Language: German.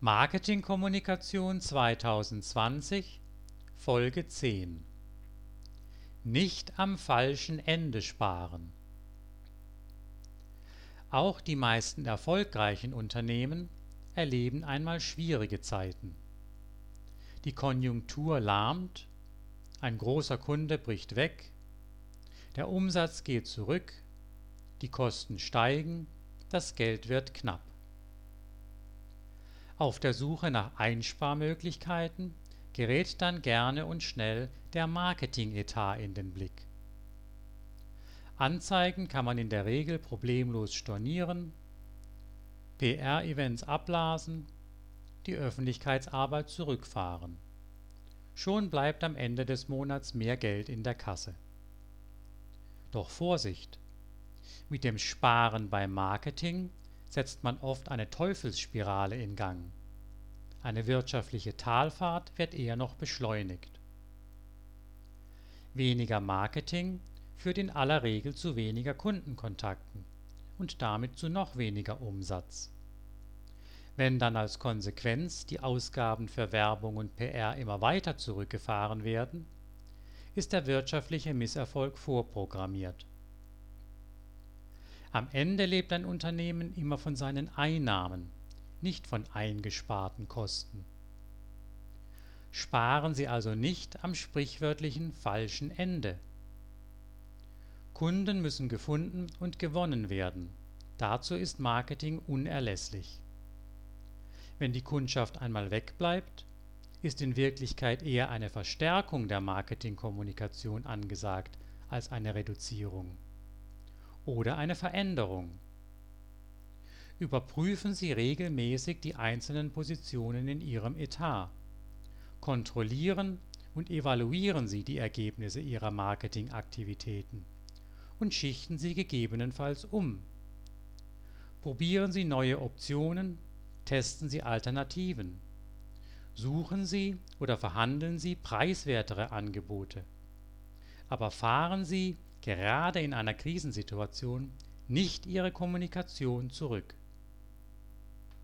Marketingkommunikation 2020 Folge 10 Nicht am falschen Ende sparen. Auch die meisten erfolgreichen Unternehmen erleben einmal schwierige Zeiten. Die Konjunktur lahmt, ein großer Kunde bricht weg, der Umsatz geht zurück, die Kosten steigen, das Geld wird knapp. Auf der Suche nach Einsparmöglichkeiten gerät dann gerne und schnell der Marketingetat in den Blick. Anzeigen kann man in der Regel problemlos stornieren, PR-Events abblasen, die Öffentlichkeitsarbeit zurückfahren. Schon bleibt am Ende des Monats mehr Geld in der Kasse. Doch Vorsicht! Mit dem Sparen beim Marketing setzt man oft eine Teufelsspirale in Gang. Eine wirtschaftliche Talfahrt wird eher noch beschleunigt. Weniger Marketing führt in aller Regel zu weniger Kundenkontakten und damit zu noch weniger Umsatz. Wenn dann als Konsequenz die Ausgaben für Werbung und PR immer weiter zurückgefahren werden, ist der wirtschaftliche Misserfolg vorprogrammiert. Am Ende lebt ein Unternehmen immer von seinen Einnahmen, nicht von eingesparten Kosten. Sparen Sie also nicht am sprichwörtlichen falschen Ende. Kunden müssen gefunden und gewonnen werden. Dazu ist Marketing unerlässlich. Wenn die Kundschaft einmal wegbleibt, ist in Wirklichkeit eher eine Verstärkung der Marketingkommunikation angesagt als eine Reduzierung oder eine Veränderung. Überprüfen Sie regelmäßig die einzelnen Positionen in Ihrem Etat. Kontrollieren und evaluieren Sie die Ergebnisse Ihrer Marketingaktivitäten und schichten Sie gegebenenfalls um. Probieren Sie neue Optionen, testen Sie Alternativen. Suchen Sie oder verhandeln Sie preiswertere Angebote. Aber fahren Sie gerade in einer Krisensituation nicht ihre Kommunikation zurück